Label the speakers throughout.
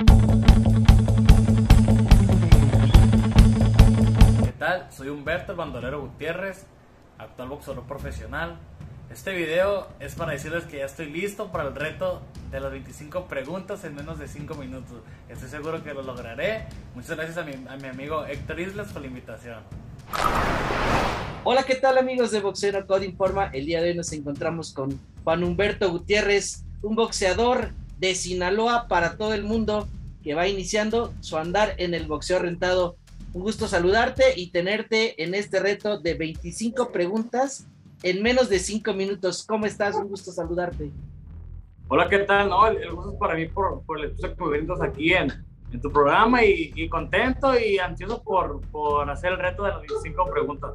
Speaker 1: ¿Qué tal? Soy Humberto el Bandolero Gutiérrez, actual boxeador profesional. Este video es para decirles que ya estoy listo para el reto de las 25 preguntas en menos de 5 minutos. Estoy seguro que lo lograré. Muchas gracias a mi, amigo Héctor Islas por la invitación.
Speaker 2: Hola, ¿qué tal amigos de Boxeo Code Informa? El día de hoy nos encontramos con Juan Humberto Gutiérrez, un boxeador de Sinaloa para todo el mundo que va iniciando su andar en el boxeo rentado. Un gusto saludarte y tenerte en este reto de 25 preguntas en menos de 5 minutos. ¿Cómo estás? Un gusto saludarte.
Speaker 1: Hola, ¿qué tal? No, el, el gusto es para mí por, por el episodio que me brindas aquí en, en tu programa y, y, contento y ansioso por, por hacer el reto de las 25 preguntas.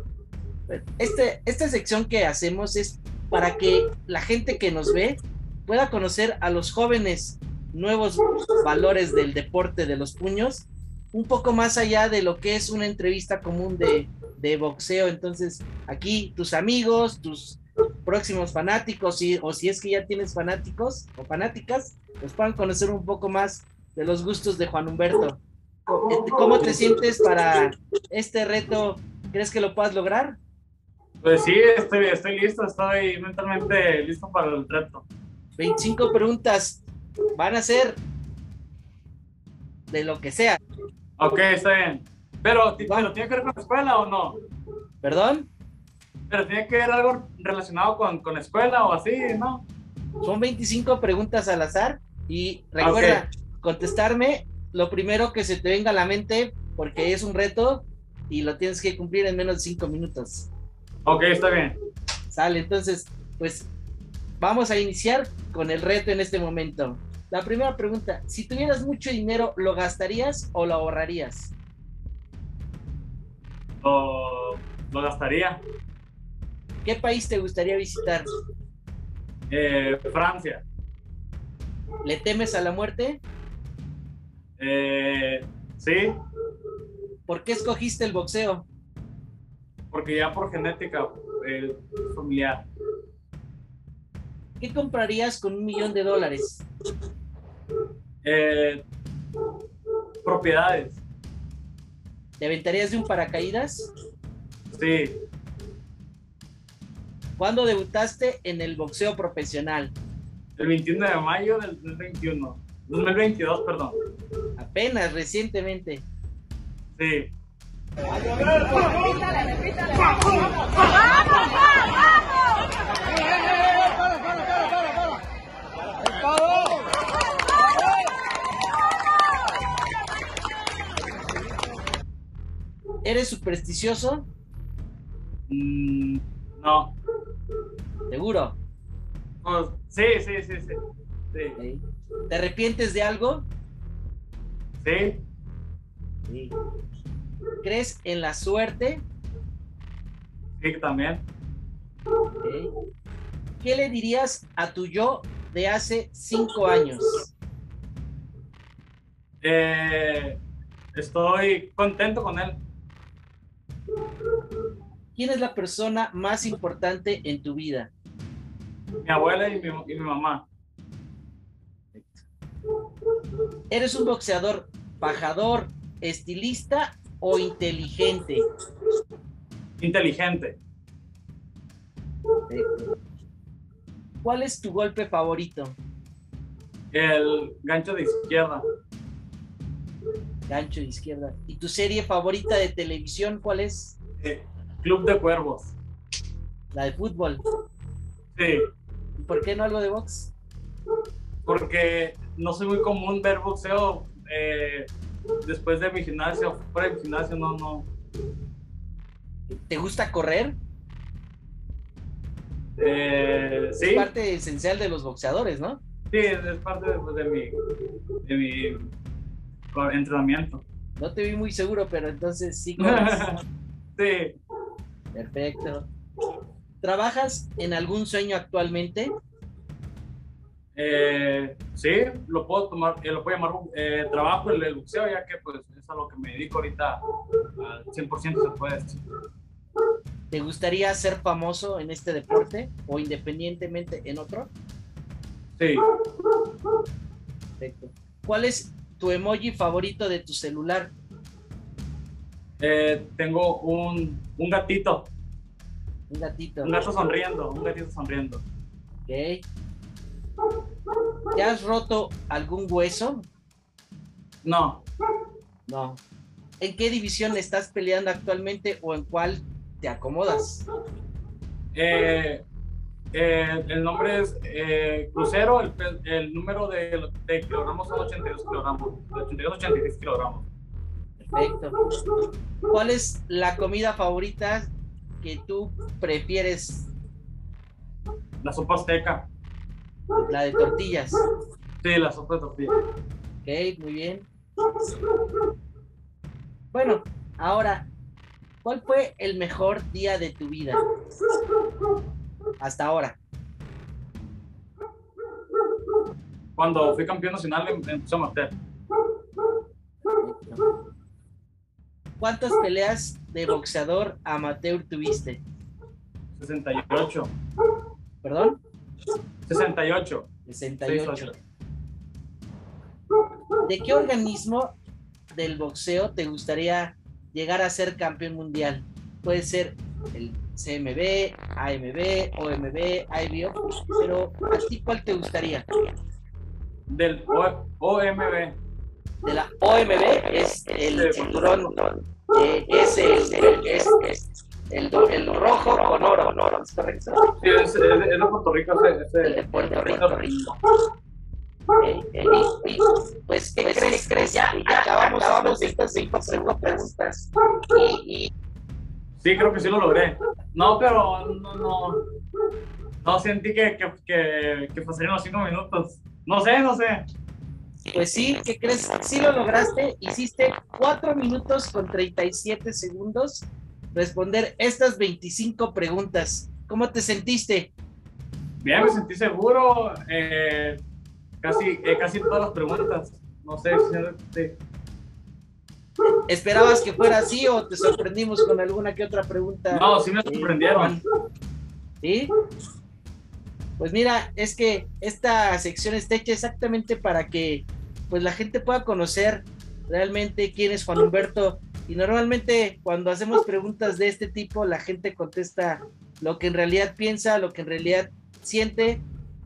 Speaker 2: Este, esta sección que hacemos es para que la gente que nos ve pueda conocer a los jóvenes nuevos valores del deporte de los puños, un poco más allá de lo que es una entrevista común de, de boxeo. Entonces, aquí tus amigos, tus próximos fanáticos, y, o si es que ya tienes fanáticos o fanáticas, pues puedan conocer un poco más de los gustos de Juan Humberto. ¿Cómo te sientes para este reto? ¿Crees que lo puedas lograr?
Speaker 1: Pues sí, estoy, estoy listo, estoy mentalmente listo para el reto.
Speaker 2: 25 preguntas van a ser de lo que sea.
Speaker 1: Ok, está bien. Pero, ¿pero tiene que ver con la escuela o no?
Speaker 2: ¿Perdón?
Speaker 1: Pero tiene que ver algo relacionado con, con escuela o así, ¿no?
Speaker 2: Son 25 preguntas al azar y recuerda okay. contestarme lo primero que se te venga a la mente porque es un reto y lo tienes que cumplir en menos de 5 minutos.
Speaker 1: Ok, está bien.
Speaker 2: Sale, entonces, pues vamos a iniciar con el reto en este momento. La primera pregunta, si tuvieras mucho dinero, ¿lo gastarías o lo ahorrarías?
Speaker 1: Lo, lo gastaría.
Speaker 2: ¿Qué país te gustaría visitar?
Speaker 1: Eh, Francia.
Speaker 2: ¿Le temes a la muerte?
Speaker 1: Eh, sí.
Speaker 2: ¿Por qué escogiste el boxeo?
Speaker 1: Porque ya por genética eh, familiar.
Speaker 2: ¿Qué comprarías con un millón de dólares?
Speaker 1: Eh, propiedades.
Speaker 2: ¿Te aventarías de un paracaídas?
Speaker 1: Sí.
Speaker 2: ¿Cuándo debutaste en el boxeo profesional?
Speaker 1: El 21 de mayo del 2021. 2022, perdón.
Speaker 2: Apenas, recientemente.
Speaker 1: Sí.
Speaker 2: ¿Eres supersticioso?
Speaker 1: Mm, no.
Speaker 2: ¿Seguro?
Speaker 1: Pues, sí, sí, sí, sí. sí.
Speaker 2: ¿Te arrepientes de algo?
Speaker 1: Sí.
Speaker 2: sí. ¿Crees en la suerte?
Speaker 1: Sí, también.
Speaker 2: Okay. ¿Qué le dirías a tu yo de hace cinco años?
Speaker 1: Eh, estoy contento con él.
Speaker 2: ¿Quién es la persona más importante en tu vida?
Speaker 1: Mi abuela y mi, y mi mamá.
Speaker 2: ¿Eres un boxeador pajador, estilista o inteligente?
Speaker 1: Inteligente.
Speaker 2: ¿Cuál es tu golpe favorito?
Speaker 1: El gancho de izquierda.
Speaker 2: Gancho de izquierda. ¿Y tu serie favorita de televisión cuál es?
Speaker 1: Eh, Club de Cuervos.
Speaker 2: La de fútbol.
Speaker 1: Sí.
Speaker 2: ¿Y por qué no algo de box?
Speaker 1: Porque no soy muy común ver boxeo eh, después de mi gimnasio. Fuera de mi gimnasio, no, no.
Speaker 2: ¿Te gusta correr?
Speaker 1: Eh, sí.
Speaker 2: Es parte esencial de los boxeadores, ¿no?
Speaker 1: Sí, es parte de, de, mi, de mi entrenamiento.
Speaker 2: No te vi muy seguro, pero entonces sí
Speaker 1: sí.
Speaker 2: Perfecto. ¿Trabajas en algún sueño actualmente?
Speaker 1: Eh, sí, lo puedo tomar, eh, lo puedo llamar eh, trabajo el, el boxeo, ya que pues es a lo que me dedico ahorita al 100% se puede decir.
Speaker 2: ¿Te gustaría ser famoso en este deporte o independientemente en otro?
Speaker 1: Sí.
Speaker 2: Perfecto. ¿Cuál es tu emoji favorito de tu celular?
Speaker 1: Eh, tengo un, un gatito.
Speaker 2: Un gatito.
Speaker 1: Un gato sonriendo, un gatito sonriendo.
Speaker 2: Ok. ¿Te has roto algún hueso?
Speaker 1: No,
Speaker 2: No. ¿En qué división estás peleando actualmente o en cuál te acomodas?
Speaker 1: eh, eh, el nombre es eh, Crucero, el, número de, de kilogramos son 82 kilogramos, 82, 86 kilogramos.
Speaker 2: Perfecto. ¿Cuál es la comida favorita que tú prefieres?
Speaker 1: La sopa azteca,
Speaker 2: La de tortillas.
Speaker 1: sí, la sopa de tortilla.
Speaker 2: Ok, muy bien. Bueno, ahora, ¿cuál fue el mejor día de tu vida? Hasta ahora.
Speaker 1: Cuando fui campeón nacional en, en Puso Amateur,
Speaker 2: ¿Cuántas peleas de boxeador amateur tuviste?
Speaker 1: 68,
Speaker 2: ¿Perdón?
Speaker 1: 68.
Speaker 2: 68. ¿De qué organismo del boxeo te gustaría llegar a ser campeón mundial? Puede ser el CMB, AMB, OMB, IBO, pero ¿a ti cuál te gustaría?
Speaker 1: Del O- OMB.
Speaker 2: De la OMB es el cinturón, eh, es, el, el- es- es el, el rojo con oro, ¿es correcto?
Speaker 1: Sí, es, es, es de Puerto Rico. Ese, ese-
Speaker 2: El de Puerto Rico. Eh, eh, y, pues, ¿qué crees? crees? Ya, ya acabamos, acabamos estas cinco preguntas. Y, y
Speaker 1: Sí, creo que sí lo logré. No, pero no, no, no sentí que, que, que, que pasarían los cinco minutos. No sé, no sé.
Speaker 2: Pues sí, ¿qué crees? Sí lo lograste. Hiciste 4 minutos con 37 segundos responder estas 25 preguntas. ¿Cómo te sentiste?
Speaker 1: Bien, me sentí seguro. eh, casi, eh, casi todas las preguntas. No sé, sí,
Speaker 2: ¿Esperabas que fuera así o te sorprendimos con alguna que otra pregunta?
Speaker 1: No, sí me sorprendieron.
Speaker 2: ¿Sí? Pues mira, es que esta sección está hecha exactamente para que pues la gente pueda conocer realmente quién es Juan Humberto y normalmente cuando hacemos preguntas de este tipo la gente contesta lo que en realidad piensa, lo que en realidad siente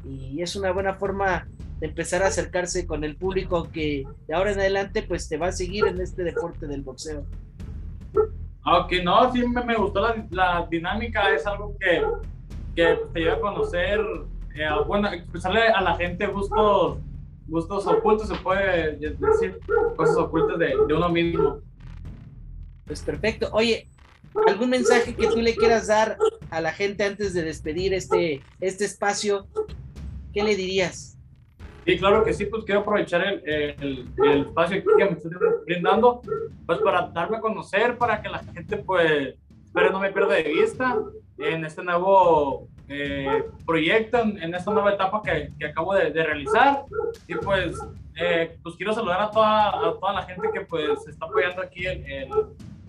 Speaker 2: y es una buena forma de empezar a acercarse con el público que de ahora en adelante pues te va a seguir en este deporte del boxeo.
Speaker 1: Aunque no, sí me, gustó la, la dinámica. Es algo que, que te lleva a conocer. eh, bueno, expresarle a la gente gustos, gustos ocultos, se puede decir. Cosas ocultas de, de uno mismo.
Speaker 2: Pues perfecto. Oye, ¿algún mensaje que tú le quieras dar a la gente antes de despedir este, este espacio? ¿Qué le dirías?
Speaker 1: Sí, claro que sí, pues quiero aprovechar el, el, el espacio que me estoy brindando, pues para darme a conocer, para que la gente, pues, espero no me pierda de vista en este nuevo eh, en, esta nueva etapa que, que acabo de, de realizar. Y pues, eh, pues quiero saludar a toda, a toda la gente que pues está apoyando aquí el,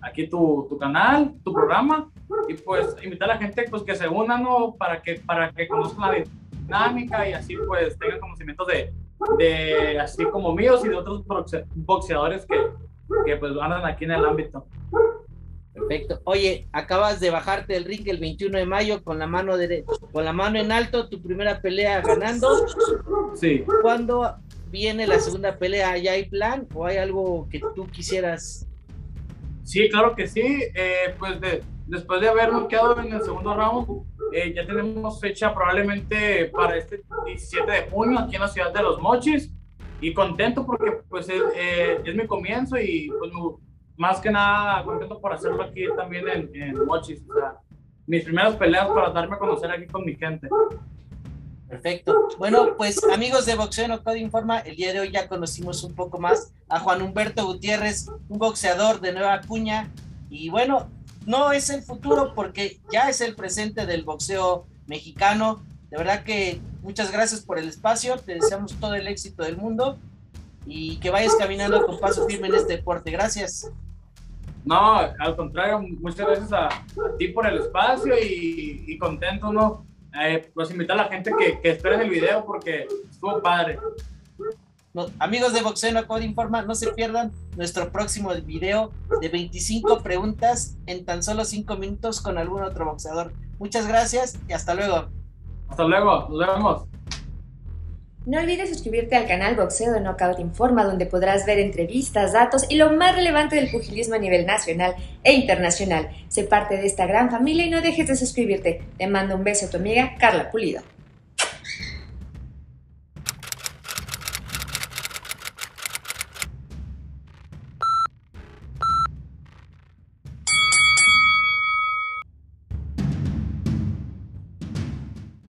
Speaker 1: aquí tu, tu canal, tu programa, y pues invitar a la gente pues que se unan ¿no? para que para que conozcan la dinámica y así pues tengan conocimientos de, de así como míos y de otros boxe- boxeadores que, que pues andan aquí en el ámbito.
Speaker 2: Perfecto. Oye, acabas de bajarte del ring el 21 de mayo con la mano dere- con la mano en alto, tu primera pelea ganando.
Speaker 1: Sí.
Speaker 2: ¿Cuándo viene la segunda pelea? ¿Ya hay plan o hay algo que tú quisieras?
Speaker 1: Sí, claro que sí. Eh, pues de- después de haber noqueado en el segundo round, eh, ya tenemos fecha probablemente para este 17 de junio aquí en la ciudad de Los Mochis. Y contento porque pues es, eh, es mi comienzo y pues me- más que nada contento por hacerlo aquí también en, en Mochis. Mis primeras peleas para darme a conocer aquí con mi gente.
Speaker 2: Perfecto. Bueno, pues amigos de Boxeo No Code Informa, el día de hoy ya conocimos un poco más a Juan Humberto Gutiérrez, un boxeador de Nueva Cuña. Y bueno, no es el futuro porque ya es el presente del boxeo mexicano. De verdad que muchas gracias por el espacio, te deseamos todo el éxito del mundo y que vayas caminando con paso firme en este deporte. Gracias.
Speaker 1: No, al contrario, muchas gracias a, a ti por el espacio y, y contento, ¿no? Eh, pues invitar a la gente que, que esperen el video porque estuvo padre.
Speaker 2: amigos de Boxeo No Code Informa, no se pierdan nuestro próximo video de 25 preguntas en tan solo 5 minutos con algún otro boxeador. Muchas gracias y hasta luego.
Speaker 1: Hasta luego, nos vemos.
Speaker 3: No olvides suscribirte al canal Boxeo de Knockout Informa, donde podrás ver entrevistas, datos y lo más relevante del pugilismo a nivel nacional e internacional. Sé parte de esta gran familia y no dejes de suscribirte. Te mando un beso a tu amiga Carla Pulido.